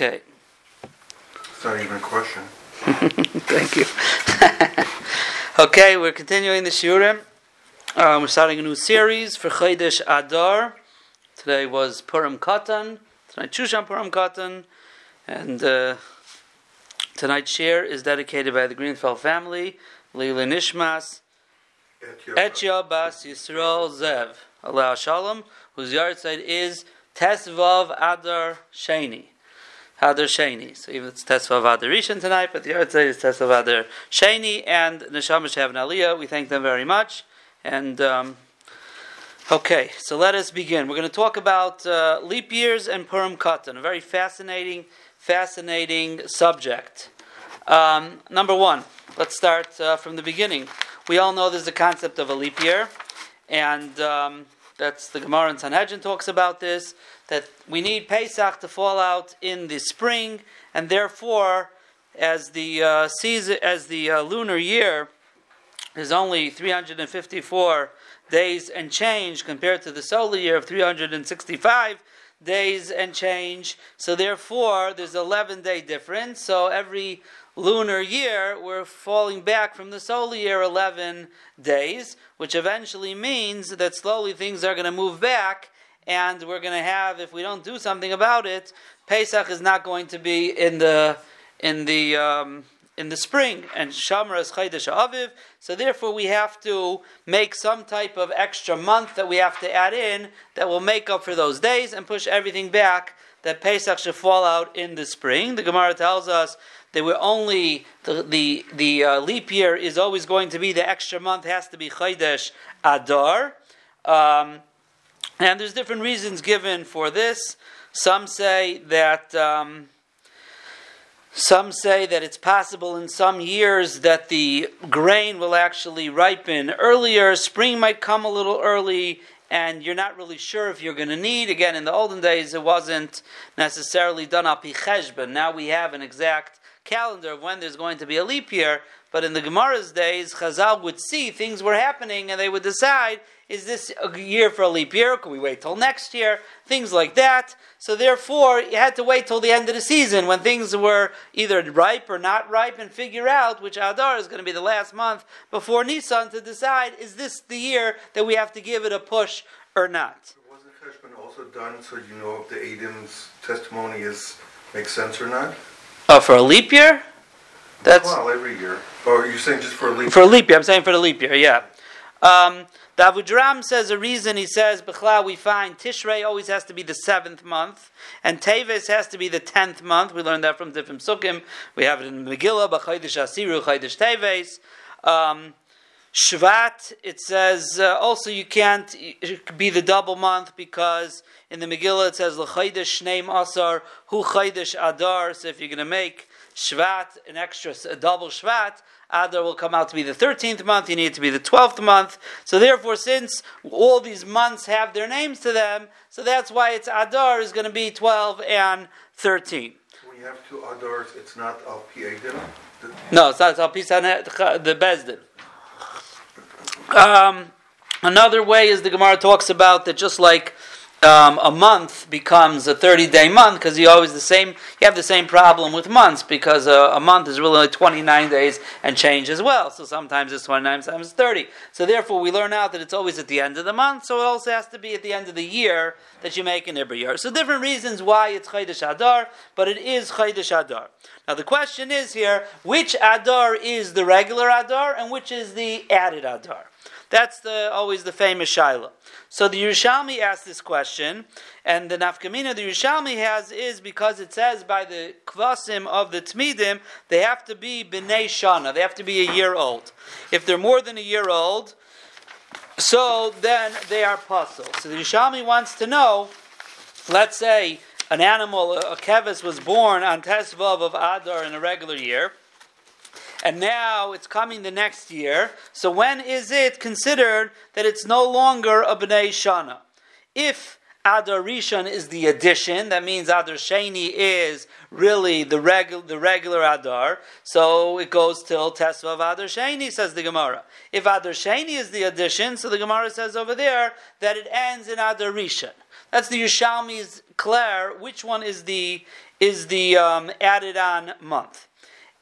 Okay. It's not even a question. Thank you. okay, we're continuing the Shurim. Um, we're starting a new series for Chodesh Adar. Today was Purim Katan. Tonight Shushan Purim Katan. And uh, tonight's share is dedicated by the Greenfeld family, Leila Nishmas, Etya Bas Yisrael Zev, Allah Shalom, whose yard site is Tesvav Adar Sheni. Hadar Sheni. So even it's Tesvav Adar Rishon tonight, but the yard site is Tesvav Adar Sheni and Neshama Shev Aliyah. We thank them very much. And um, okay, so let us begin. We're going to talk about uh, leap years and Purim Katan, a very fascinating, fascinating subject. Um, number one, let's start uh, from the beginning. We all know there's a concept of a leap year, and um, that's the Gemara in Sanhedrin talks about this. That we need Pesach to fall out in the spring, and therefore, as the uh, season, as the uh, lunar year is only 354 days and change compared to the solar year of 365 days and change. So therefore, there's 11 day difference. So every lunar year, we're falling back from the solar year 11 days, which eventually means that slowly things are going to move back, and we're going to have, if we don't do something about it, Pesach is not going to be in the in the um, in the spring, and Shamra is Chaydesh Aviv. So therefore, we have to make some type of extra month that we have to add in that will make up for those days and push everything back. That Pesach should fall out in the spring. The Gemara tells us that we're only the the, the uh, leap year is always going to be the extra month has to be Chaydesh Adar, um, and there's different reasons given for this. Some say that. Um, some say that it's possible in some years that the grain will actually ripen earlier. Spring might come a little early, and you're not really sure if you're going to need. Again, in the olden days, it wasn't necessarily done up but Now we have an exact calendar of when there's going to be a leap year. But in the Gemara's days, Chazal would see things were happening, and they would decide is this a year for a leap year? Can we wait till next year? Things like that. So therefore, you had to wait till the end of the season when things were either ripe or not ripe and figure out which Adar is going to be the last month before Nisan to decide is this the year that we have to give it a push or not. Wasn't Cheshbon also done so you know if the Adam's testimony is makes sense or not? Oh, for a leap year? That's well every year. Or are you saying just for a leap? For a leap year, I'm saying for the leap year. Yeah. Um, the Avudraham says a reason he says, Bechla, we find Tishrei always has to be the seventh month, and Teves has to be the tenth month. We learned that from Tifim Sukkim. We have it in Megillah, B'chaydish Asiru, Chaydish Teves. Um, Shvat, it says uh, also you can't be the double month because in the Megillah it says L'chaydish Shneim Asar Hu Chaydish Adar. So if you're going to make Shvat an extra a double Shvat, Adar will come out to be the 13th month, you need it to be the 12th month. So therefore, since all these months have their names to them, so that's why it's Adar is going to be 12 and 13. When you have two Adars, it's not Al Pi No, it's not Al Pi the Bezdin. Um, another way is the Gemara talks about that just like um, a month becomes a 30 day month because you always the same you have the same problem with months because a, a, month is really only 29 days and change as well. So sometimes it's 29 sometimes it's 30 so therefore we learn out that it's always at the end of the month so it also has to be at the end of the year that you make an every year so different reasons why it's Chaydesh Adar but it is Chaydesh Adar. Now the question is here which Adar is the regular Adar and which is the added Adar that's the, always the famous Shiloh. So the Yerushalmi asked this question, and the nafkamina the Yerushalmi has is because it says by the kvasim of the tmidim they have to be b'nei shana, they have to be a year old. If they're more than a year old, so then they are puzzled. So the Yerushalmi wants to know, let's say an animal, a kevis was born on Tesvav of Adar in a regular year and now it's coming the next year. So when is it considered that it's no longer a Bnei Shana? If Adar Rishon is the addition, that means Adar Sheni is really the, regu- the regular Adar, so it goes till Tesva of Adar Sheni, says the Gemara. If Adar Sheni is the addition, so the Gemara says over there that it ends in Adar Rishon. That's the Yerushalmi's Claire. Which one is the is the um, added on month?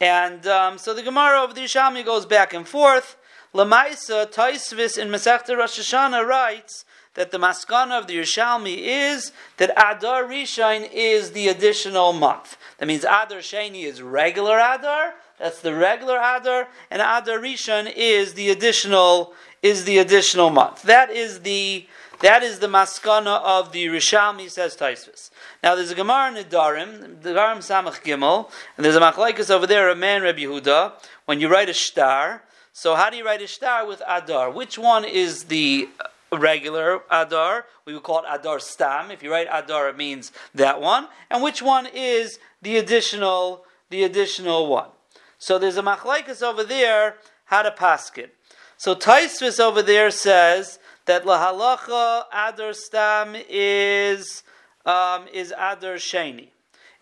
And um, so the Gemara of the Yerushalmi goes back and forth. Lamaisa Taisvis in Masechta Rosh Hashanah writes that the maskana of the Yerushalmi is that Adar Rishon is the additional month. That means Adar Sheni is regular Adar. That's the regular Adar, and Adar Rishon is the additional is the additional month. That is the that is the maskana of the Rishalmi, says Taisvis. Now there's a Gemara in Darim, the Darim Samach Gimel, and there's a machlaikas over there, a man Rabbi Yehuda, when you write a star. So how do you write a star with Adar? Which one is the regular Adar? We would call it Adar Stam. If you write Adar, it means that one. And which one is the additional, the additional one? So there's a machlaikas over there, how to paskin. So Taisvis over there says that lahalacha adar stam is um, is adar sheni.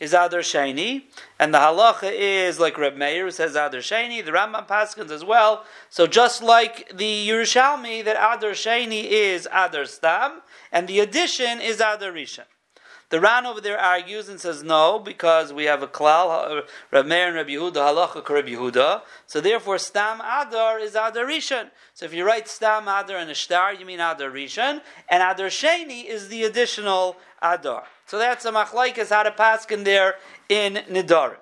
Is adar sheni, and the halacha is like Reb Meir says adar sheni. The Rambam Paskins as well. So just like the Yerushalmi, that adar sheni is adar stam, and the addition is adar rishon. The Ran over there argues and says no, because we have a klal, uh, Rav Meir and Rabbi Yehuda, halacha Rabbi Yehuda. So therefore, stam adar is adar rishon. So if you write stam adar and a star, you mean adar rishon, and adar sheni is the additional adar. So that's a machlaikas how to paskin there in nidar.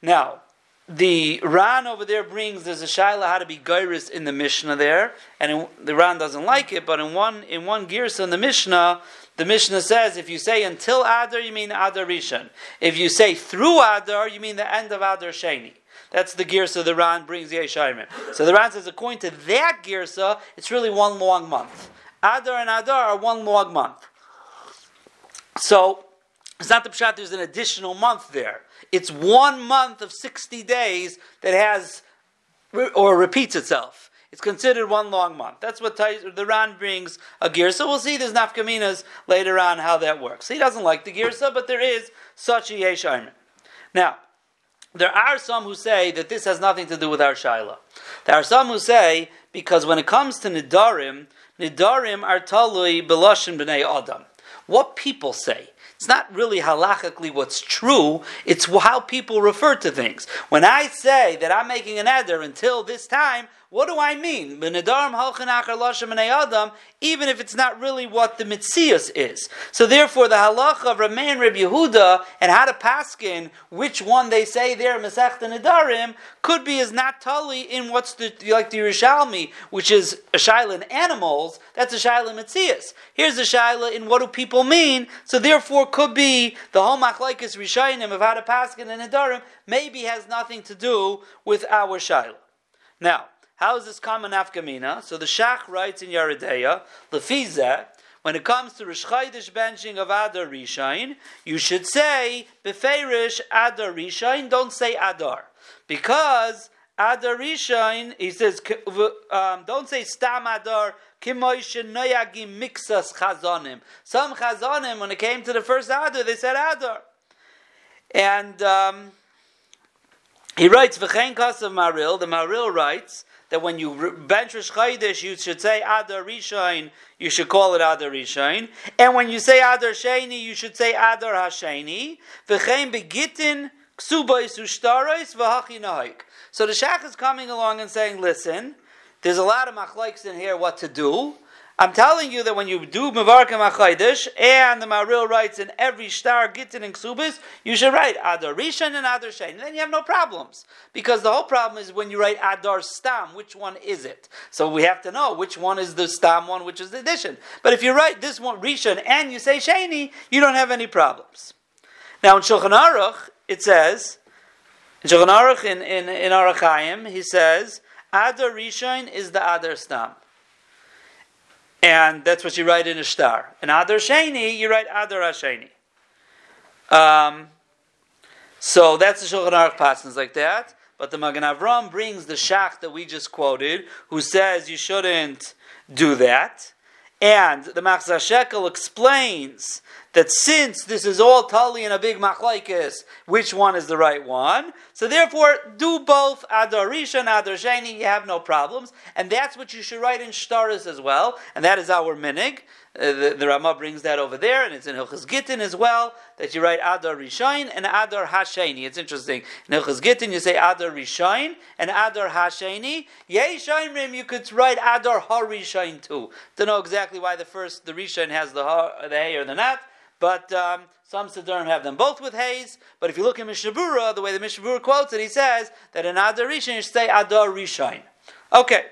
Now, the Ran over there brings there's a shaila how to be gairis in the Mishnah there, and in, the Ran doesn't like it, but in one in one girsa in the Mishnah the Mishnah says if you say until Adar, you mean Adar Rishon. If you say through Adar, you mean the end of Adar Sheni. That's the girsa the Ran brings the Yeshayim. So the Ran says, according to that girsa, it's really one long month. Adar and Adar are one long month. So it's not the pshat. There's an additional month there. It's one month of sixty days that has or repeats itself. It's considered one long month. That's what the Ran brings a girsa. We'll see there's nafkaminas later on how that works. He doesn't like the girsa, but there is such a yesh Now, there are some who say that this has nothing to do with our shaila. There are some who say because when it comes to nidarim, nidarim are talui beloshin b'nei adam. What people say. It's not really halachically what's true, it's how people refer to things. When I say that I'm making an eder until this time, what do I mean? Even if it's not really what the mitzias is. So therefore, the halacha of Ramein Reb Yehuda and how to paskin which one they say there Masech Nedarim could be as not tali in what's the like the Yerushalmi, which is a shaila in animals. That's a shaila in mitzias. Here's a shaila in what do people mean. So therefore, could be the whole machlekes rishayim of how to paskin and Nedarim maybe has nothing to do with our shaila. Now. How is this common afkamina? So the Shach writes in Yeridea, Lefize, when it comes to Rish Chaydish benching of Adar Rishain, you should say Beferish Adar Rishain, don't say Adar. Because Adar Rishain, he says, um, don't say Stam Adar, Noyagim Mixas Chazonim. Some Chazonim, when it came to the first Adar, they said Adar. And um, he writes, V'chein Kasav Maril, the Maril writes, that when you bench Rosh Chodesh, you should say Adar Rishon, you should call it Adar Rishon. And when you say Adar Sheni, you should say Adar Hasheni. V'chein begitin v'hachi naik. So the Shach is coming along and saying, listen, there's a lot of machlaiks in here what to do. I'm telling you that when you do Mevarkim HaChaydish, and the Maril writes in every star, Gittin and Ksubis, you should write Adar Rishon and Adar Shein. Then you have no problems. Because the whole problem is when you write Adar Stam, which one is it? So we have to know which one is the Stam one, which is the addition. But if you write this one, Rishon, and you say Sheni, you don't have any problems. Now in Shulchan Aruch, it says, in Shulchan Aruch, in, in, in Arachayim, he says, Adar Rishon is the Adar Stam. And that's what you write in a star. In Adar Sheni, you write Adar Hasheni. Um, so that's the Shulchan Aruch passes like that. But the Magen Avram brings the Shach that we just quoted, who says you shouldn't do that. And the Machzah Shekel explains that since this is all tali in a big machlaikis, which one is the right one? So therefore, do both Adar Rishon and Adar Sheni, you have no problems. And that's what you should write in Shtaris as well, and that is our minig. Uh, the, the Ramah brings that over there, and it's in Hilchas Gittin as well, that you write Adar Rishain and Adar Hasheni. It's interesting. In Hilchas Gittin, you say Adar Rishain and Adar Hasheni. Yei you could write Adar Harishain too. Don't know exactly why the first, the Rishain has the, ha, the hay or the nat, but um, some Siddurim have them both with haze. But if you look at Mishabura, the way the Mishabura quotes it, he says that in Adar Rishain, you say Adar Rishain. Okay,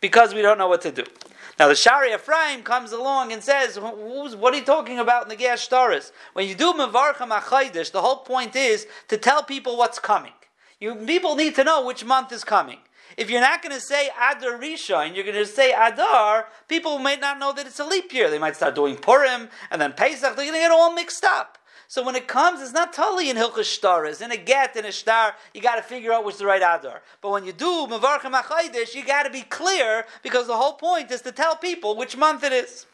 because we don't know what to do. Now the Shari Ephraim comes along and says, "What are you talking about in the Gash Taurus? When you do Mevarcha Machaydish, the whole point is to tell people what's coming. You people need to know which month is coming. If you're not going to say Adar Rishon, you're going to say Adar, people may not know that it's a leap year. They might start doing Purim and then Pesach. They're going to get all mixed up. So when it comes, it's not totally in Hilchas Shtar. It's in a get and a shtar. You got to figure out what's the right adar. But when you do Mavarcha Machaydish, you got to be clear because the whole point is to tell people which month it is.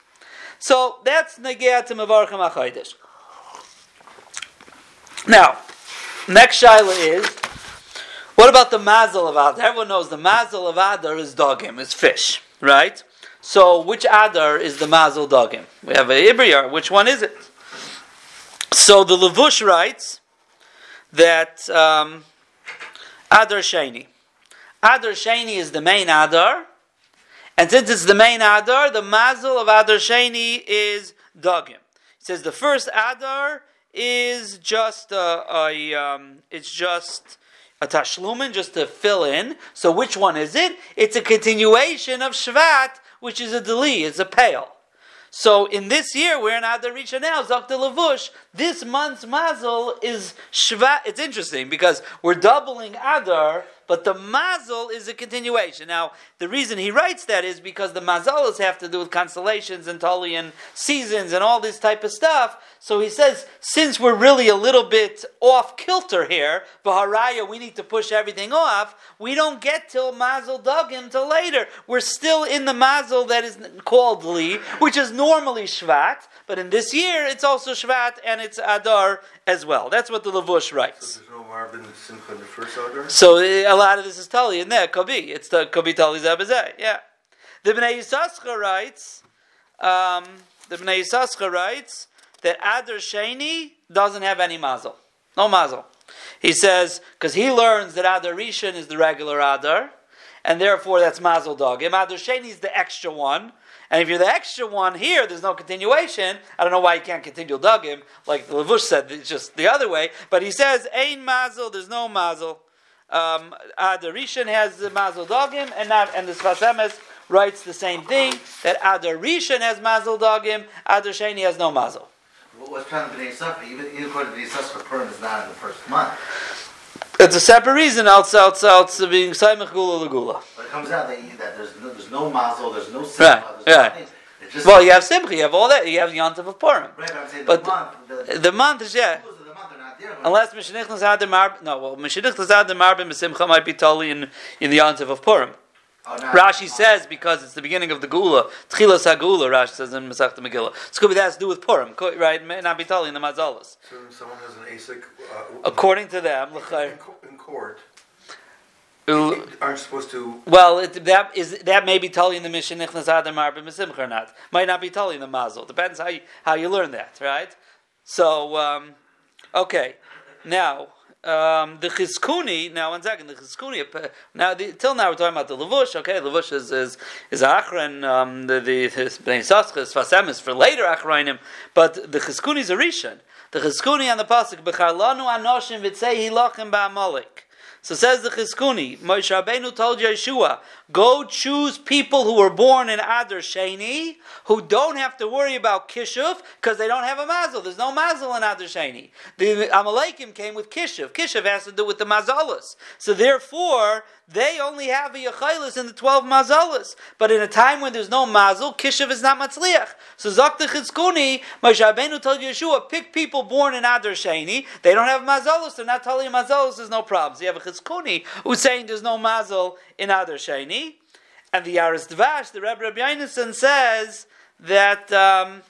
So that's Negea to Mavarcha Machaydish. Now, next shaila is what about the mazel of Adar? Everyone knows the mazel of Adar is dogim, is fish, right? So which Adar is the mazel dogim? We have a Ibriyar. Which one is it? So the Levush writes that um, Adar Sheni. Adar Sheni is the main Adar, and since it's the main Adar, the mazel of Adar Sheni is Dagim. He says the first Adar is just a, a um, it's just a tashlumin, just to fill in. So which one is it? It's a continuation of Shvat, which is a deli, it's a pale. So in this year, we're in Adar Risha now, Zakta Lavush. This month's mazel is Shvat. It's interesting because we're doubling Adar but the mazel is a continuation. Now, the reason he writes that is because the mazalas have to do with constellations and Tolian seasons and all this type of stuff. So he says, since we're really a little bit off kilter here, Baharaya, we need to push everything off. We don't get till mazel dugim till later. We're still in the mazel that is called li, which is normally shvat, but in this year it's also shvat and it's adar as well. That's what the Lavush writes. So? So a lot of this is Tali in there. Be. It's the be Tali Zabazeh. Yeah. The Bnei Yisascha writes. Um, the Bnei Yisascha writes that Adar Sheni doesn't have any mazel. No mazel. He says because he learns that Adar Rishon is the regular Adar, and therefore that's mazel dog. Adar Sheni is the extra one. And if you're the extra one here, there's no continuation. I don't know why you can't continue dugim, like the Levush said, it's just the other way. But he says, Ain mazel, there's no mazel. Um, Adar Rishon has the mazel dogim, and not, and the Sfas Emes writes the same thing that Adar Rishon has mazel dogim, Adar Sheni has no mazel. What's trying to be even even according to the Yisrael Purim is not in the first month. It's a separate reason outside outside being Saimach Gula Lagula. But it comes out that, that there's no, there's no mazel, there's no simcha, Right, there's right. just Well, you have Simcha, you have all that, you have Yontav of Purim. right, but but the month, the, The month is, yeah. rules of the month are not there. Unless Mishnich Lazad Marb, no, well, Mishnich Lazad Marbim Simcha might be totally in, in the Yontav of Purim. Rashi says because it's the beginning of the Gula, Tchilas HaGula, Rashi says in Masach Megillah. It's could be that has to do with Purim, right? It may not be in the Mazalas. So someone has an ASIC uh, According to them, in, in court, aren't supposed to. well, it, that is that may be in the Mishnah Nichnas Adam Simcha or not. Might not be in the Mazel. Depends how you, how you learn that, right? So, um, okay, now. Um, the chizkuni. Now, one second. The chizkuni. uh, Now, the, till now, we're talking about the levush. Okay, levush is is is achron. Um, the the the bnei fasem is for later achronim. But the chizkuni is a rishon. The chizkuni on the pasuk b'charlanu anoshim v'tzei hilachim ba'amalek. So says the Chizkuni, Moshe Rabbeinu told Yeshua, go choose people who were born in Adar Sheni, who don't have to worry about Kishuv, because they don't have a mazel. There's no mazel in Adar Sheni. The Amalekim came with Kishuv. Kishuv has to do with the mazalas. So therefore, they only have a Yechailis in the 12 mazalas. But in a time when there's no mazel, Kishuv is not Matzliach. So Zakta Chizkuni, Moshe Rabbeinu told Yeshua, pick people born in Adar Sheni. They don't have mazalos. They're not telling you mazalos. There's no problems. You have a Chizkuni who's saying there's no mazel in Adar Sheni. And the Yaris Dvash, the Rebbe Rabbi Yonason says that um,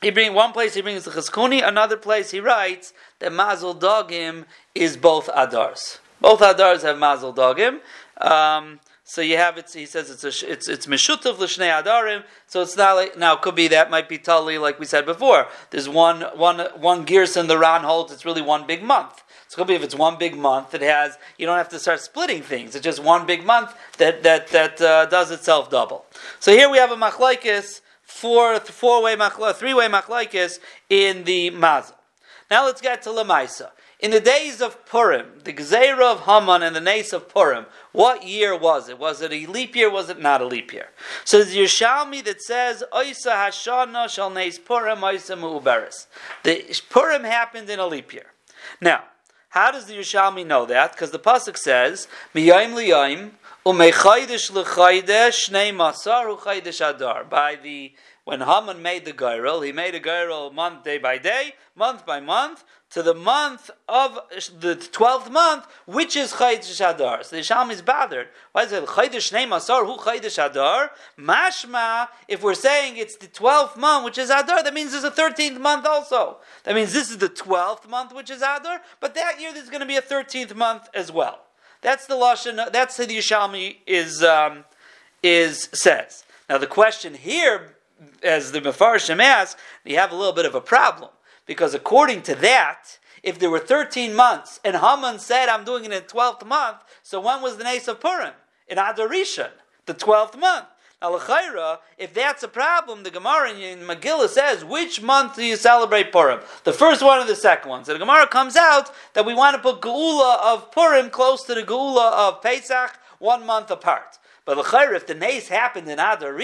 he brings one place he brings the Chizkuni, another place he writes that Mazel Dogim is both Adars. Both Adars have Mazel Dogim. Um, So you have it. He says it's a, it's it's meshutav l'shnei adarim. So it's not like now. It could be that might be totally like we said before. There's one one one Gerson the Ran holds. It's really one big month. So it could be if it's one big month. It has you don't have to start splitting things. It's just one big month that that that uh, does itself double. So here we have a machlekes four four way machle, three way machlekes in the mazel. Now let's get to lemaisa. In the days of Purim, the Gzeira of Haman and the Nace of Purim, what year was it? Was it a leap year? Was it not a leap year? So the Yerushalmi that says, Oisa Hashana shall Nace Purim, Oisa Mu'uberis. The Purim happened in a leap year. Now, how does the Yerushalmi know that? Because the Pasuk says, Miyayim liyayim, umechaydish l'chaydesh, shnei masar uchaydish adar. By the when Haman made the Gairel, he made a Gairel month, day by day, month by month, to the month of the twelfth month, which is Chaydish Adar. So the Sham is bothered. Why is it Chaydish Asar? Who Chaydish Adar? Mashma. If we're saying it's the twelfth month, which is Adar, that means there's a thirteenth month also. That means this is the twelfth month, which is Adar. But that year there's going to be a thirteenth month as well. That's the lashon. That's the Yishalmi is um, is says. Now the question here, as the Mefarshim asks, you have a little bit of a problem because according to that, if there were 13 months and Haman said, I'm doing it in the 12th month, so when was the Nace of Purim? In Adorishan, the 12th month. Now, L'chaira, if that's a problem, the Gemara in Megillah says, which month do you celebrate Purim? The first one or the second one? So the Gemara comes out that we want to put Geula of Purim close to the Geula of Pesach, one month apart. But L'chaira, if the Nace happened in Adar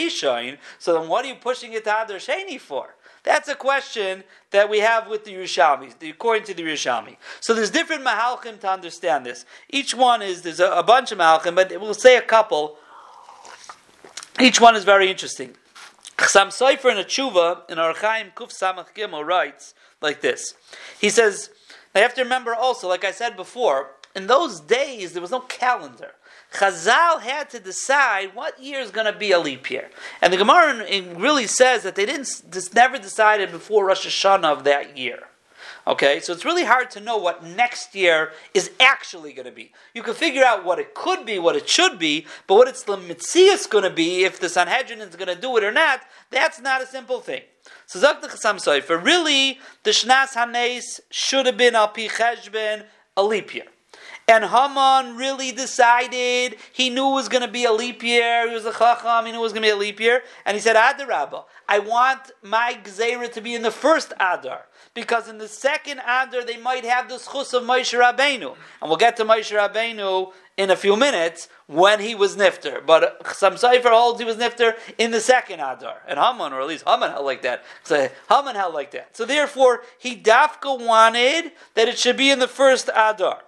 so then what are you pushing it to Adar Sheni for? That's a question that we have with the Yerushalmi, according to the Yerushalmi. So there's different mahalchim to understand this. Each one is, there's a, a bunch of mahalchim, but we'll say a couple. Each one is very interesting. Chasam Sofer in a tshuva, in Archaim Kuf Samach Gimel, writes like this. He says, I have to remember also, like I said before, in those days there was no calendar. Chazal had to decide what year is going to be a leap year, and the Gemara really says that they didn't. This never decided before Rosh Hashanah of that year. Okay, so it's really hard to know what next year is actually going to be. You can figure out what it could be, what it should be, but what it's mitzias going to be, if the Sanhedrin is going to do it or not, that's not a simple thing. So Zak the Sofer, really, the Shnas Hanes should have been al pi cheshben a leap year. And Haman really decided he knew it was going to be a leap year. He was a chacham. He knew it was going to be a leap year, and he said, "Adar "Adarabba, I want my gzeira to be in the first Adar because in the second Adar they might have the schus of Moshe Rabbeinu, and we'll get to Moshe Rabbeinu in a few minutes when he was nifter. But some Sefer holds he was nifter in the second Adar. And Haman, or at least Haman held like that. So Haman held like that. So therefore, he dafka wanted that it should be in the first Adar.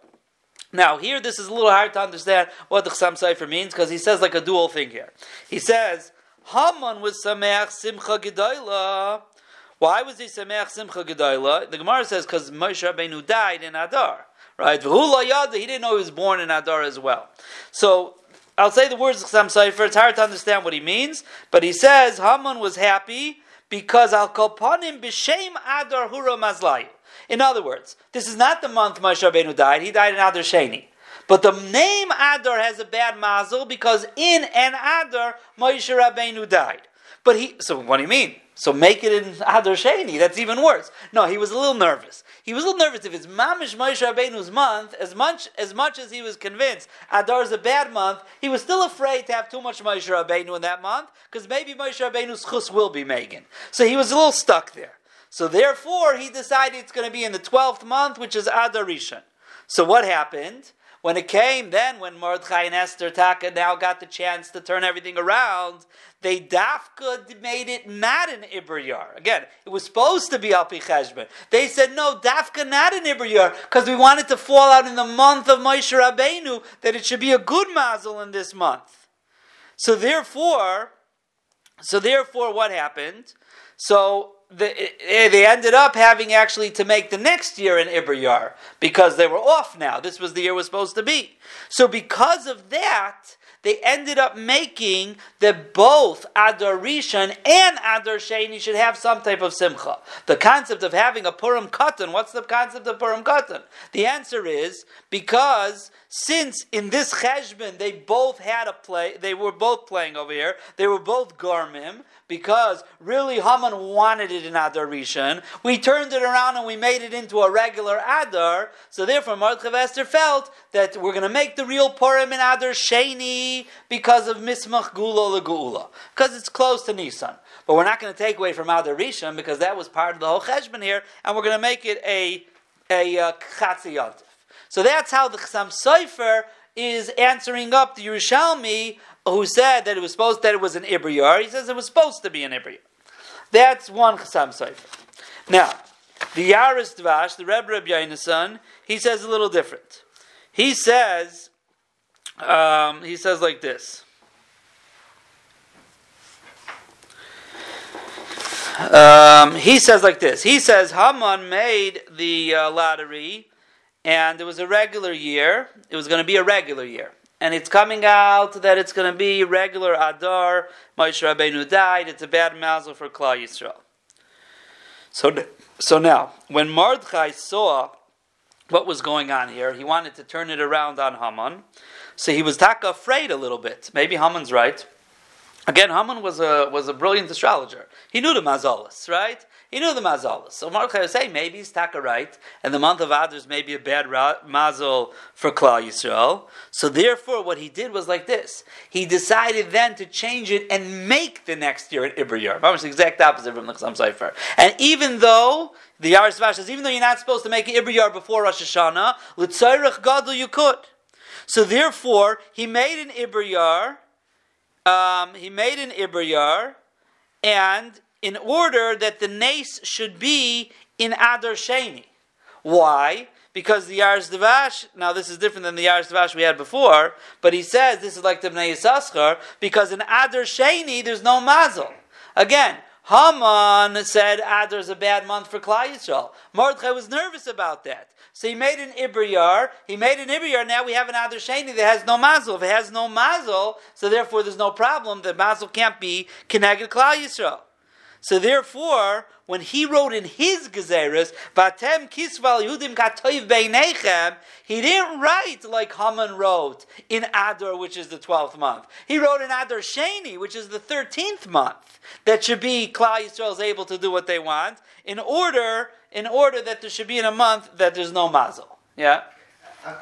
Now, here, this is a little hard to understand what the Chasam Sofer means because he says like a dual thing here. He says, Haman was Sameach Simcha Gedoyla. Why was he Sameach Simcha Gedoyla? The Gemara says because Moshe Rabbeinu died in Adar. Right? He didn't know he was born in Adar as well. So, I'll say the words of Chasam Sofer. It's hard to understand what he means, but he says Haman was happy because Al Kolpanim B'Shem Adar Hura. In other words, this is not the month Moshe Rabbeinu died. He died in Adar Sheni. But the name Adar has a bad mazel because in an Adar Moshe Rabbeinu died. But he, so what do you mean? So make it in Adar Sheni. That's even worse. No, he was a little nervous. He was a little nervous if it's Mamish Moshe Rabbeinu's month. As much as much as he was convinced Adar is a bad month, he was still afraid to have too much Moshe Rabbeinu in that month because maybe Moshe Rabbeinu's chus will be Megan. So he was a little stuck there. So therefore, he decided it's going to be in the 12th month, which is Adarishan. So what happened? When it came, then when Mordechai and Esther Taka now got the chance to turn everything around, they dafka made it not an Ibriyar. Again, it was supposed to be Alpi Cheshbon. They said, no, dafka not an Ibriyar, because we wanted to fall out in the month of Moshe Rabbeinu, that it should be a good mazel in this month. So therefore, so therefore what happened? So the, eh, they ended up having actually to make the next year an Iber because they were off now. This was the year was supposed to be. So because of that, they ended up making that both Adar Rishon and Adar Sheni should have some type of simcha. The concept of having a Purim Katan, what's the concept of Purim Katan? The answer is because since in this cheshbon they both had a play, they were both playing over here, they were both garmim, because really Haman wanted it in Adar Rishon. We turned it around and we made it into a regular Adar. So therefore, Mordechai Esther felt that we're going to make the real Purim in Adar Sheni because of Mismach Gula Legula, because it's close to Nisan. But we're not going to take away from Adar Rishon because that was part of the whole Cheshbon here, and we're going to make it a a uh, So that's how the Chassam Sofer is answering up the Yerushalmi who said that it was supposed that it was an Ibriyar. He says it was supposed to be an Ibriyar. That's one Chassam Sefer. Now, the Yaris Dvash, the Rebbe Reb Yainason, he says a little different. He says, um, he says like this. Um, he says like this. He says Haman made the uh, lottery, and it was a regular year. It was going to be a regular year and it's coming out that it's going to be regular Adar. Moshe Rabbeinu died. It's a bad mazel for Klal Yisrael. So, so now, when Mordechai saw what was going on here, he wanted to turn it around on Haman. So he was taka afraid a little bit. Maybe Haman's right. Again, Haman was a was a brilliant astrologer. He knew the mazalas, right? He knew the mazalas. So Mordechai was saying maybe he's taka right, and the month of Adar is maybe a bad ra- mazal for Klal Yisrael. So therefore, what he did was like this: he decided then to change it and make the next year an Iber year. Almost the exact opposite from the Chassam Sofer. And even though the Yaris says, even though you're not supposed to make an Iber year before Rosh Hashanah, l'tzayrich gadol you could. So therefore, he made an Iber year. Um, he made an Iber year, and in order that the nace should be in Adar Sheni. Why? Because the Yars Devash, now this is different than the Yars Devash we had before, but he says this is like the Bnei Yisachar, because in Adar Sheni there's no mazel. Again, Haman said Adar is a bad month for Klal Yisrael. Mordechai was nervous about that. So he made an Ibriyar. He made an Ibriyar. Now we have an Adar Sheni that has no mazel. If it has no mazel, so therefore there's no problem. The mazel can't be connected Klal Yisrael. So therefore, when he wrote in his Gezeres, Vatem Kisval Yudim Katoiv he didn't write like Haman wrote in Adar, which is the 12th month. He wrote in Adar Sheni, which is the 13th month, that should be Klal Yisrael is able to do what they want, in order, in order that there should be in a month that there's no mazel. Yeah?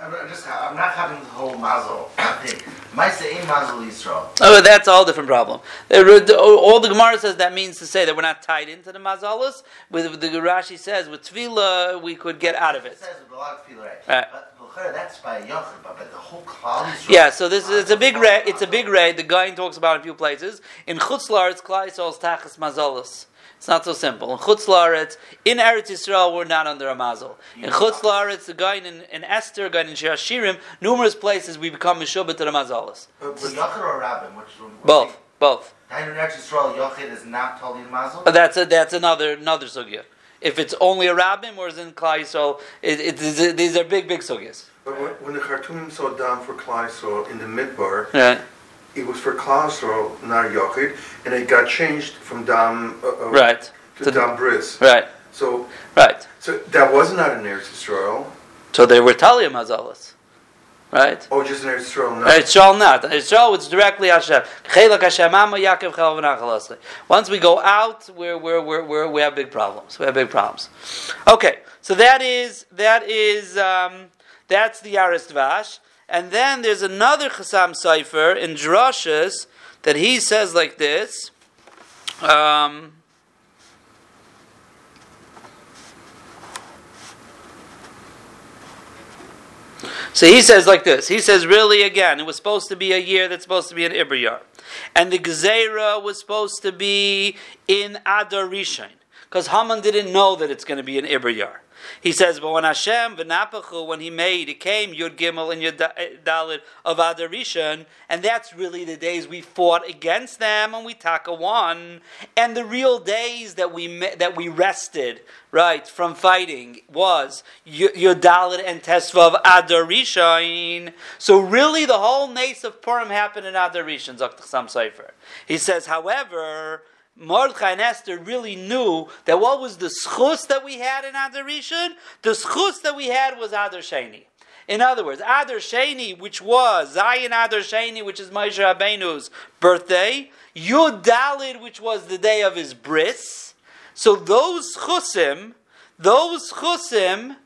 I'm, just, I'm not having the whole mazel thing. Maisa mazel Yisrael. Oh, that's all different problem. All the Gemara says that means to say that we're not tied into the mazalas. With the Rashi says with tefillah we could get out of it. It says with a lot of tefillah, right? right. But, that's by Yochid, but, but the whole. Yeah, so this is it's a big ray. It's a big ray. The guy talks about in a few places. In Chutzlar, it's Yisrael's tachas mazalas. It's not so simple. In Chutz Laaretz, in Eretz Yisrael, we're not under a mazel. In Chutz Laaretz, the guy in, in Esther, guy in Shirim, numerous places we become Meshubah to the mazalas. Uh, but Yochid or Rabbin? Which one? Both, both. In Eretz Yisrael, Yochid is not totally a mazel? Uh, that's, a, that's another another sugya. If it's only a rabbin, whereas in Klal Yisrael, it, it, it, these are big, big sugyas. But when, when the chartum saw down for Klal Yisrael in the Midbar, right it was for Klausro, not Yochid, and it got changed from Dam uh, uh, right. to, to Dam Bris. Right. So right. So that was not in Eretz Yisrael. So they were Talia Mazalas. Right? Oh, just in Eretz Yisrael, not. Eretz Yisrael not. Eretz Yisrael it's directly Hashem. Hashem Yaakov Once we go out, we're, we're, we're, we're, we have big problems. We have big problems. Okay, so that is that is um, that's the Yaris Dvash. And then there's another Chassam Sofer in Drashas that he says like this. Um, so he says like this. He says, really, again, it was supposed to be a year that's supposed to be an Ibriyar. And the Gezerah was supposed to be in Adar Rishon. Because Haman didn't know that it's going to be an Ibriyar. He says, but when Hashem v'napachu, when he made, it came Yud Gimel and Yud Dalit of Adarishan, and that's really the days we fought against them and we taka won, and the real days that we that we rested right from fighting was Yud Dalit and Tesva of Adarishan. So really, the whole nace of Purim happened in Adarishan. Zaktachsam Sefer. He says, however. Mordechai and Esther really knew that what was the schus that we had in Adar Rishon? The schus that we had was Adar Sheni. In other words, Adar Sheni, which was Zion Adar Sheni, which is Moshe Rabbeinu's birthday, Yud Dalid, which was the day of his bris. So those chusim, those chusim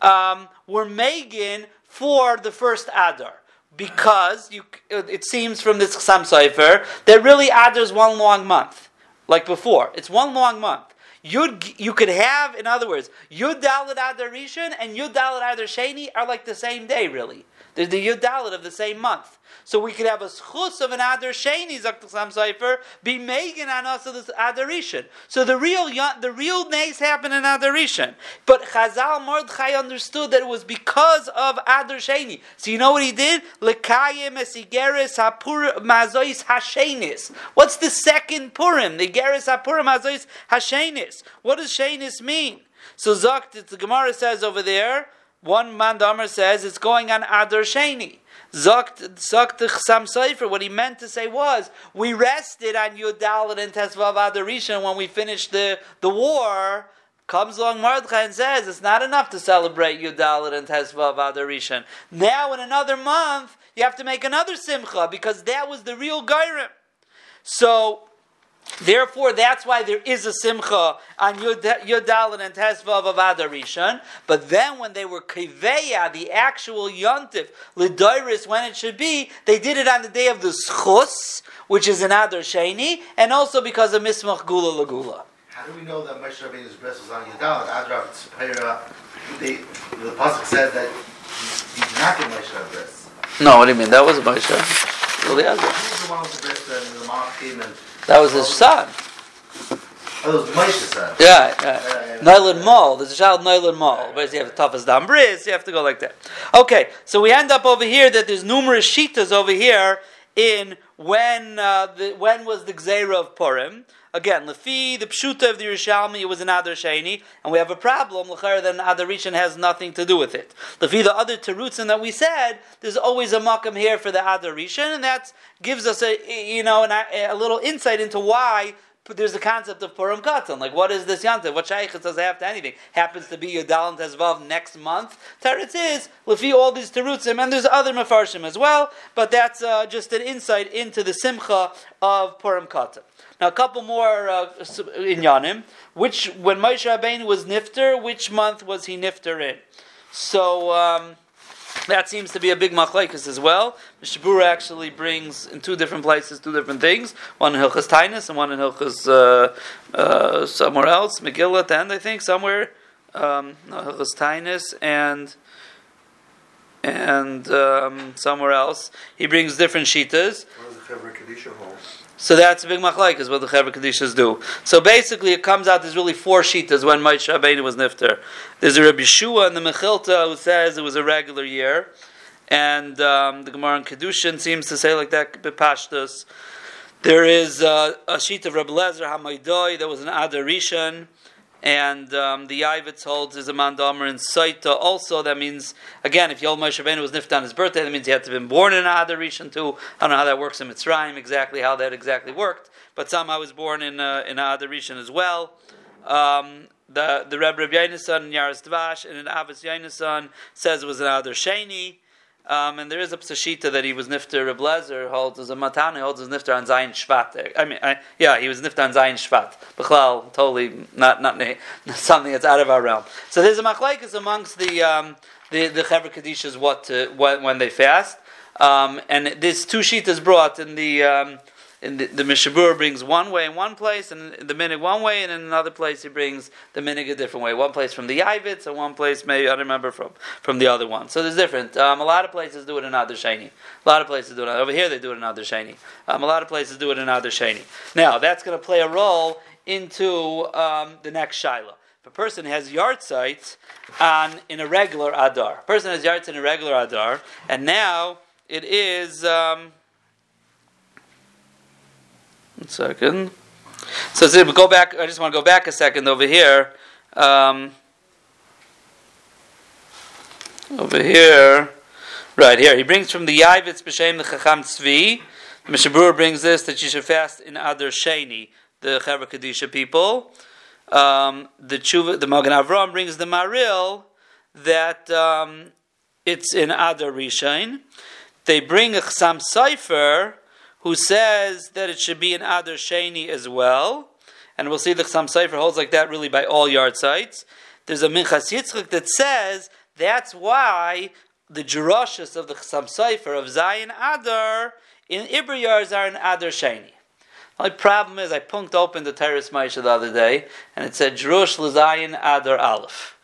um, were Megan for the first Adar because you, it seems from this Chasam Sofer that really Adar's one long month like before. It's one long month. Yud, you could have, in other words, Yud Dalit Adar Rishon and Yud Dalit Adar Sheni are like the same day, really. They're the Yud Dalit of the same month. So we could have a schus of an Adar Sheni, Zaktasam Sefer, be Megan on us of this Adarishan. So the real the real nays happen in Adarishan. But Chazal Mordechai understood that it was because of Adar Sheni. So you know what he did? Lekayim esigeres hapur mazois hashenis. What's the second Purim? The geres hapur mazois hashenis. What does shenis mean? So Zakt, the Gemara says over there, one Mandamar says it's going on Adar Sheni. Zakt Chsam Sefer, what he meant to say was, we rested on Yudalad and Tesvav Adarishan when we finished the, the war. Comes along Mordechai and says, it's not enough to celebrate Yudalad and Tesvav Adarishan. Now in another month, you have to make another Simcha, because that was the real Gairim. So, Therefore, that's why there is a simcha on Yudalin and Tesvav of Adarishan. But then, when they were kiveya, the actual yontif lidoiris, when it should be, they did it on the day of the schus, which is an Adar Sheni, and also because of Mismach Gula Lagula. How do we know that Moshe Rabbeinu's breast was on Yudalin? Adrav Tzpeira, the the pasuk said that he did not get Moshe breast. No, what do you mean? That was Moshe. Well, the other. Who's the one with the breast and the Malachim and that was his son. Oh, that was Moshe's son. Yeah, yeah. Nylan Mall. There's a child Nylon Mall. But you have the toughest dam bris, you have to go like that. Okay, so we end up over here that there's numerous shitas over here in when uh, the, when was the Gzeira of Purim. Again, Lefi, the Pshuta of the Yerushalmi, it was an Adar Sheni, and we have a problem, L'chara, that Adar Rishon has nothing to do with it. Lefi, the other Terutzin that we said, there's always a Makam here for the Adar Rishon, and that gives us a, you know, an, a little insight into why there's the concept of Purim Katan. Like, what is this Yantav? What Shaykhs does it have to anything? Happens to be Yudal and Tezvav next month. Teretz is, Lefi, all these Terutzim, and there's other Mefarshim as well, but that's uh, just an insight into the Simcha of Purim Katan. Now, a couple more uh, in Yanim. Which, when Moshe Rabbeinu was nifter, which month was he nifter in? So um, that seems to be a big machlekes as well. Mishabura actually brings in two different places two different things. One in Hilchas Tainus and one in Hilchas uh, uh, somewhere else, Megillah at end, I think, somewhere. Um, Hilchas Tainus and and um, somewhere else. He brings different shitas. So that's a big machlaik, is what the Chevra Kadishas do. So basically, it comes out there's really four shitas when Moshe Rabbeinu was nifter. There's a Rabbi Shua in the Mechilta who says it was a regular year, and um, the Gemara in Kedushin seems to say like that bepashtus. There is uh, a sheet of Rabbi Lezer Hamaydoi. There was an Adarishan and um, the Yavitz holds is a mandamer in Saita. Also, that means again, if Yol Moshe was nifted on his birthday, that means he had to have been born in Adar Rishon too. I don't know how that works in Mitzrayim exactly how that exactly worked, but somehow I was born in uh, in Adar Rishon as well. Um, the the Reb Reb Yonason in Yaris Dvash and in Avis Yonason says it was an Adar Sheni. Um, and there is a psashita that he was nifter. Reb Lezer holds as a matana holds his nifter on Zayin Shvat. I mean, I, yeah, he was nifter on Zayin Shvat. Bichlal, totally not not not something that's out of our realm. So there's a machlekes amongst the um, the the Chevra Kadishas what to, when they fast. Um, and this two shitas brought in the um, the, the Mishabur brings one way in one place, and the minig one way, and in another place he brings the minig a different way. One place from the Yavitz, and one place maybe I don't remember from from the other one. So there's different. Um, a lot of places do it in other. A lot of places do it over here. They do it in other. Um, a lot of places do it in other. Now that's going to play a role into um, the next shaila. If a person has yard sites on in a regular adar. A person has yard sites in a regular adar, and now it is. Um, one second. So, so we go back. I just want to go back a second over here. Um, over here, right here, he brings from the Yavitz B'Shem the Chacham Tzvi. Mishabur brings this that you should fast in Adar Sheni, the Chavar Kadisha people. Um, the Tshuva, the Magen Avram brings the Maril that um, it's in Adar Rishon. They bring a Chasam Sofer who says that it should be in Adar Sheni as well. And we'll see the Chasam Sofer holds like that really by all yard sites. There's a Minchas Yitzchak that says that's why the Jeroshas of the Chasam Sofer of Zion Adar in Ibriyars are in Adar Sheni. Only problem is I punked open the Teres Maisha the other day and it said Jerush Lazayin Adar Aleph.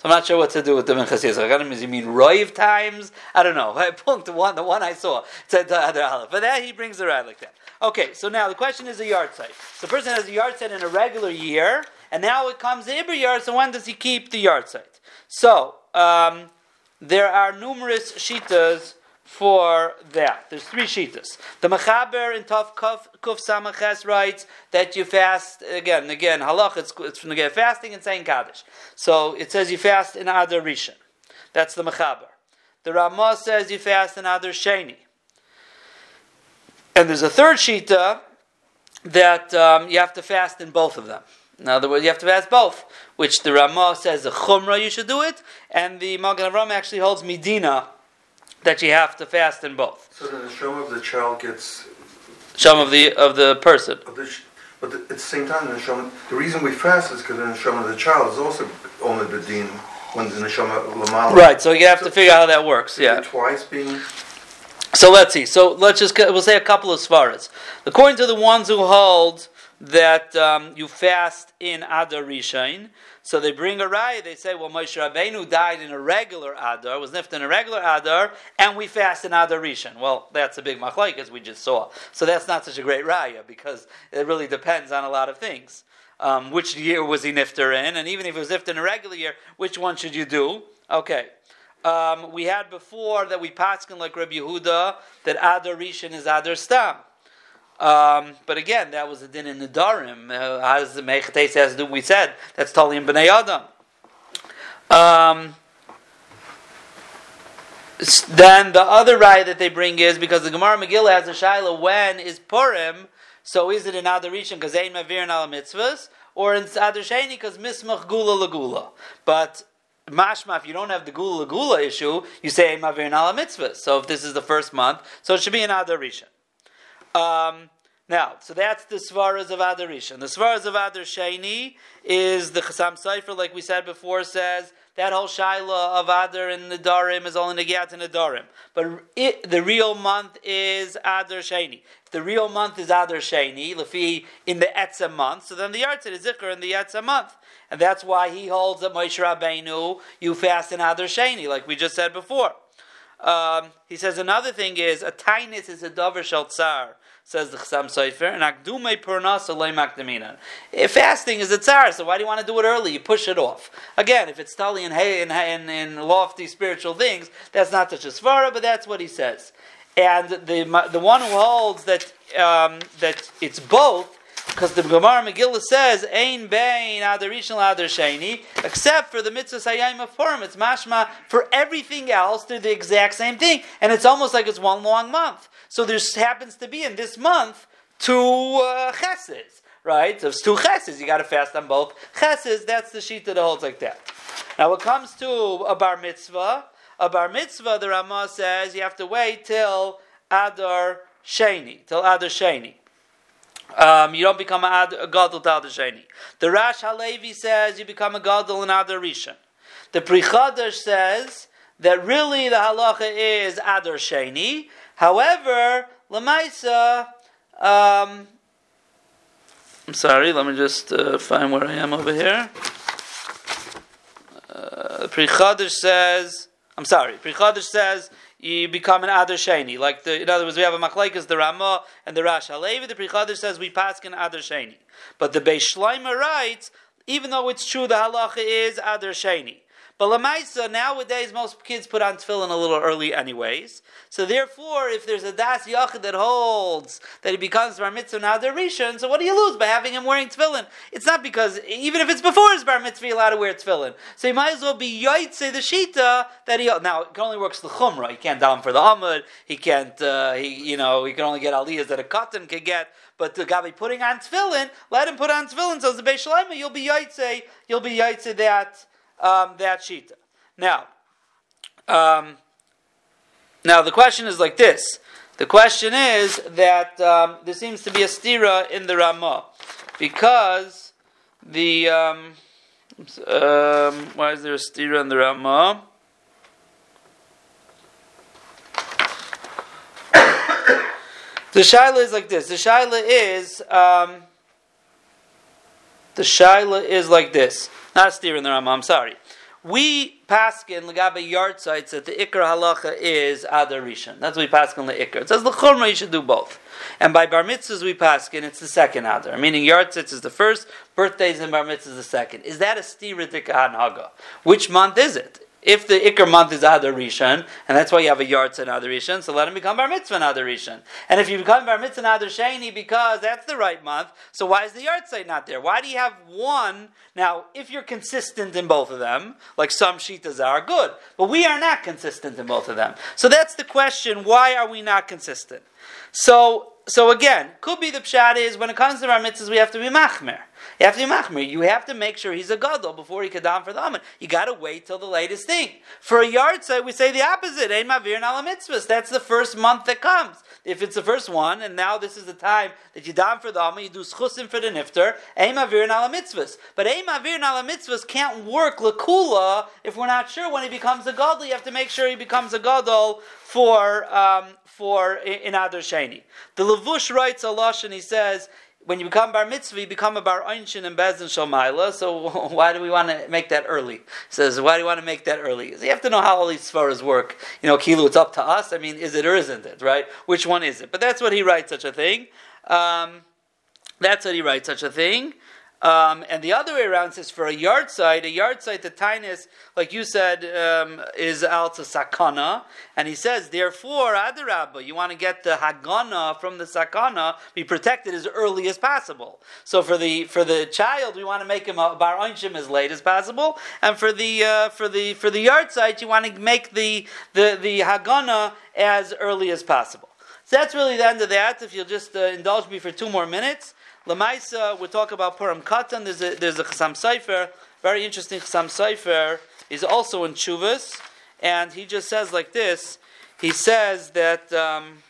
So I'm not sure what to do with the Minchas Yitzchak. Does he mean Roiv times? I don't know. I punked the one, the one I saw. Said Adar Aleph. But that he brings the around like that. Okay, so now the question is a yard site. So the person has a yard site in a regular year, and now it comes to Ibriyar, so when does he keep the yard site? So, um, there are numerous shitas for that. There's three shitas. The Mechaber in Tov Kuf, Kuf Samaches writes that you fast again, again halach. It's, it's from the get. fasting and saying kaddish. So it says you fast in Adar Rishon. That's the Mechaber. The Ramah says you fast in Adar Sheni. And there's a third shita that um, you have to fast in both of them. In other words, you have to fast both, which the Ramah says the Chumrah you should do it, and the Magen Avram actually holds Medina that you have to fast in both. So then the neshama of the child gets Sham of the of the person. of the, sh- but the, at the same time, the neshama. The reason we fast is because the neshama of the child is also only bedin when the neshama lamala. Right, so you have to figure out how that works. Yeah. Twice being. So let's see. So let's just we'll say a couple of svaras. According to the ones who hold that um, you fast in Adar Rishon, so they bring a raya. They say, well, Moshe Rabbeinu died in a regular Adar, was nifted in a regular Adar, and we fast in Adar Rishon. Well, that's a big machlaik as we just saw. So that's not such a great raya because it really depends on a lot of things. Um, which year was he nifter in, and even if it was nifter in a regular year, which one should you do? Okay. Um, we had before that we paskin like Rabbi Yehuda that Adar Rishon is Adar Stam. Um, but again, that was a din in the Darim. Uh, how does the Mechates has to do? We said that's totally in Bnei Adam. Um, then the other right that they bring is because the Gemara Megillah has a shaila when is Purim. So is it in Adar Rishon because ein mavir and al mitzvahs, or in Adar Sheni because mismach gula lagula? But mashma, if you don't have the gula lagula issue, you say ein mavir and al mitzvahs. So if this is the first month, so it should be in Adar Rishon. Um, now, so that's the Svaras of Adar Rishon. The Svaras of Adar Sheni is the Chasam Sofer, like we said before, says that whole Shaila of Adar and the Darim is only Negiat and the Darim. But it, the real month is Adar Sheni. If the real month is Adar Sheni, Lafi in the Etzah month, so then the Yartzit is Zikr in the Etzah month. And that's why he holds that Moshe Rabbeinu, you fast in Adar Sheni, like we just said before. Um, he says another thing is a tainis is a davar shel tsar, says the Chasam Sofer, and akdume purnasa loy makdaminan. If Fasting is a tsar, so why do you want to do it early? You push it off. Again, if it's tali and hay and, and, and lofty spiritual things, that's not such a svara, but that's what he says. And the the one who holds that um, that it's both because the Gemara Megillah says, Ein bein adar sheni, except for the mitzvah sayayim of Purim. It's mashma for everything else, they're the exact same thing. And it's almost like it's one long month. So there happens to be in this month two uh, right? So it's two cheses, you got to fast on both cheses. That's the sheet that holds like that. Now, it comes to a bar mitzvah, a bar mitzvah, the Ramah says you have to wait till Adar Sheni, till Adar Sheni. Um, you don't become a, ad, a gadol to Adar Sheni. The Rash Halevi says you become a gadol in Adar Rishon. The Pri Chadash says that really the halacha is Adar Sheni. However, Lamaisa, um, I'm sorry, let me just uh, find where I am over here. Uh, Pri Chadash says, I'm sorry, Pri Chadash says you become an Adar Sheni. Like the, in other words, we have a Machlaikas, the Ramah and the Rash Halevi. The Pri says we pass an Adar Sheni. But the Beis Shloimeh writes, even though it's true the halacha is Adar Sheni. But Lamaisa, nowadays, most kids put on tefillin a little early anyways. So therefore, if there's a Das Yachid that holds that he becomes Bar Mitzvah Nadar Rishon, so what do you lose by having him wearing tefillin? It's not because, even if it's before his Bar Mitzvah, you're allowed to wear tefillin. So he might as well be Yaitse the Shita that he, now, it only works the Chumrah. He can't down for the Amud, he can't, uh, he, you know, he can only get aliyahs that a cotton can get. But the guy putting on tefillin, let him put on tefillin. So the Beis Shlomo, you'll be Yaitse, you'll be Yaitse that um, that shita. Now, um, now the question is like this. The question is that um, there seems to be a stira in the Ramah because the um, um, why is there a stira in the Ramah? the shaila is like this. The shaila is um, the shaila is like this. Not a steer in the Rambam, I'm sorry. We paskin legabe yard sites that the ikra halacha is adar rishon. That's what we paskin the ikra. It says the chumra you should do both. And by bar mitzvahs we paskin it's the second adar. Meaning yard sites is the first, birthdays and bar mitzvahs is the second. Is that a stira haga? Which month is it? If the Iker month is Adar Rishon, and that's why you have a yard to Adar Rishon, so let him become Bar Mitzvah Adar Rishon. And if you become Bar Mitzvah Adar Sheni because that's the right month, so why is the yard not there? Why do you have one? Now, if you're consistent in both of them, like some Shitas are, good. But we are not consistent in both of them. So that's the question, why are we not consistent? So, so again, could be the pshat is when it comes to Bar Mitzvahs, we have to be Machmer. You have to be machmir. You have to make sure he's a gadol before he can down for the amen. You got to wait till the latest thing. For a yard site, we say the opposite. Ein mavir mitzvahs. That's the first month that comes. If it's the first one, and now this is the time that you down for the amen, you do schusim for the nifter. Ein mavir mitzvahs. But ein mavir mitzvahs can't work lakula if we're not sure when he becomes a gadol. You have to make sure he becomes a gadol for um, for in Adar Sheni. The Levush writes a and he says when you become bar mitzvah, you become a bar einshin and bezin shalmaila. So why do we want to make that early? He says, why do you want to make that early? So you have to know how all these svaras work. You know, kilu, it's up to us. I mean, is it or isn't it? Right? Which one is it? But that's what he writes such a thing. Um, that's what he writes such a thing. Um, and the other way around says for a yard site, a yard site, the tinus, like you said, um, is alta sakana. And he says, therefore, adarabba, you want to get the hagana from the sakana, be protected as early as possible. So for the for the child, we want to make him a bar onshim as late as possible. And for the uh, for the for the yard site, you want to make the the the hagana as early as possible. So that's really the end of that. If you'll just uh, indulge me for two more minutes. Lamaisa, we talk about Purim Katan. There's a there's a Chassam Sofer, very interesting Chassam Sofer, is also in Chuvas, and he just says like this. He says that. Um,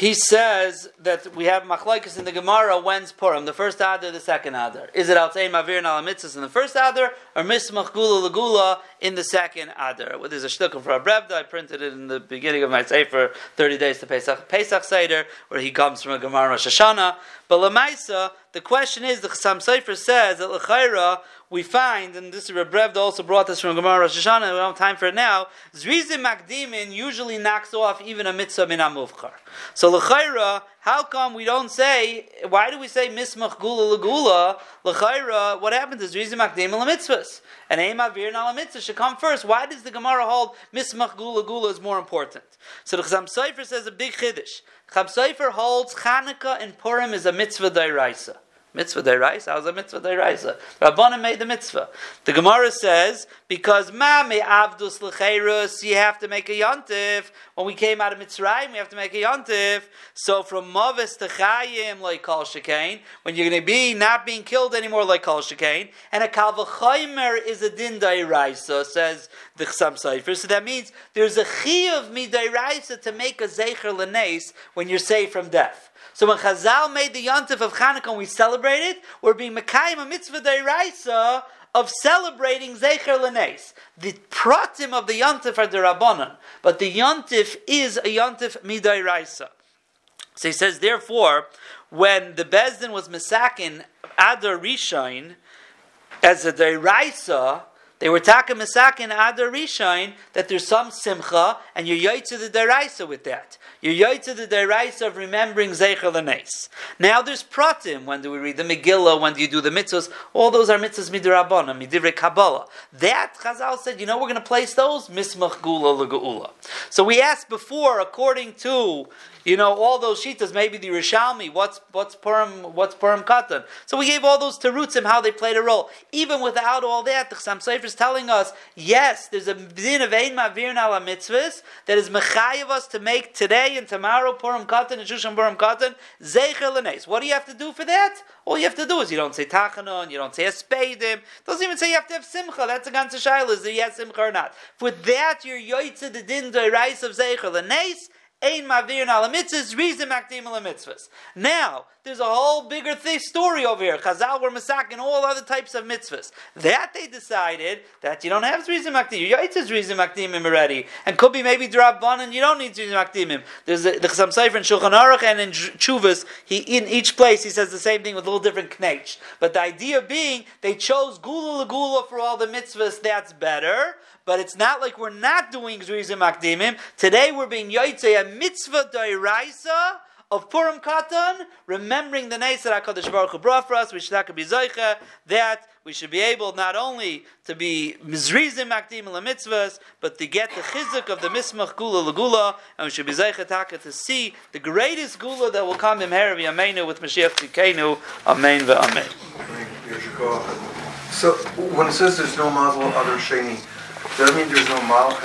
he says that we have machlaikas in the Gemara when's Purim, the first Adar, the second Adar. Is it Altzei Mavir Nalamitzas in the first Adar, or Mismach Gula Lagula in the second Adar? Well, there's a shtickle for a Brevda, I printed it in the beginning of my Sefer, 30 days to Pesach, Pesach Seder, where he comes from a Gemara Rosh Hashanah. But Lamaisa, the question is, the Chassam Sofer says that L'chaira, we find, and this is Rebrevda also brought this from Gemara Rosh Hashanah, we don't have time for it now, Zrizim Makdimin usually knocks off even a mitzvah min amuvchar. So L'chaira, how come we don't say, why do we say mismach gula legula? L'chaira, what happens is Zrizim Makdim la mitzvahs. And Eima Vir la mitzvah should come first. Why does the Gemara hold mismach gula gula is more important? So the Chassam Sofer says a big chiddush. Chassam Sofer holds Chanukah and Purim is a mitzvah dairaisa. Mitzvah deraisa. How's a mitzvah deraisa? Rabbanim made the mitzvah. The Gemara says because ma me avdus lecherus, you have to make a yontif. When we came out of Mitzrayim, we have to make a yontif. So from mavis to chayim like kol shekain, when you're going to be not being killed anymore like kol shekain, and a kalvachaymer is a din deraisa, says the Chassam Sofer. So that means there's a chi of midiraisa to make a zecher lenes when you're saved from death. So when Chazal made the Yontif of Chanukah and we celebrated, we're being Mekayim a mitzvah deiraisa of celebrating Zecher Lenes. The pratim of the Yontif are the Rabbanon, but the Yontif is a Yontif midairaisa. So he says, therefore, when the Bezdin was Mesakin Adar Rishain as a deiraisa, They were taka misakin adar rishain that there's some simcha and you're to the deraisa with that. You're to the deraisa of remembering zecher lenes. Now there's pratim. When do we read the Megillah? When do you do the mitzvahs? All those are mitzvahs midirabana, midivrei kabbalah. That Chazal said, you know, we're going to place those mismach gula. So we asked before, according to you know, all those shitas, maybe the Rishalmi, what's what's Purim, what's Purim Katan. So we gave all those terutzim how they played a role. Even without all that, the Chassam Sofer is telling us, yes, there's a din of ein mavir ala mitzvahs that is mechayev us to make today and tomorrow Purim Katan and Shushan Purim Katan lenes. What do you have to do for that? All you have to do is you don't say tachanon, you don't say espeidim. Doesn't even say you have to have simcha. That's a ganze shaila. Is there yes simcha or not? For that, you're yoytze the din rice of zecher lenes Ein mavir ala mitzvahs, reason makdim ala mitzvahs. Now, there's a whole bigger th- story over here. Chazal were masak and all other types of mitzvahs. That they decided that you don't have reason makdim. Your is reason makdimim already, and could be maybe drabban and you don't need reason makdimim. There's a, the Chasam Sofer in Shulchan Aruch and in Chuvas. He in each place he says the same thing with a little different knetch. But the idea being they chose gula legula for all the mitzvahs. That's better but it's not like we're not doing Zrizim Akdimim. Today we're being Yoitze, a mitzvah dairaisa of Purim Katan, remembering the nice that HaKadosh Baruch Hu brought for us, we should be Zoicha, that we should be able not only to be Mizrizim Akdim mitzvahs, but to get the chizuk of the Mismach Gula Lagula, and we should be Zoicha Taka to see the greatest Gula that will come in Heravi Amenu with Mashiach Tikenu. Amen ve'amen. So when it says there's no mazel other sheni, does that mean there's no mal?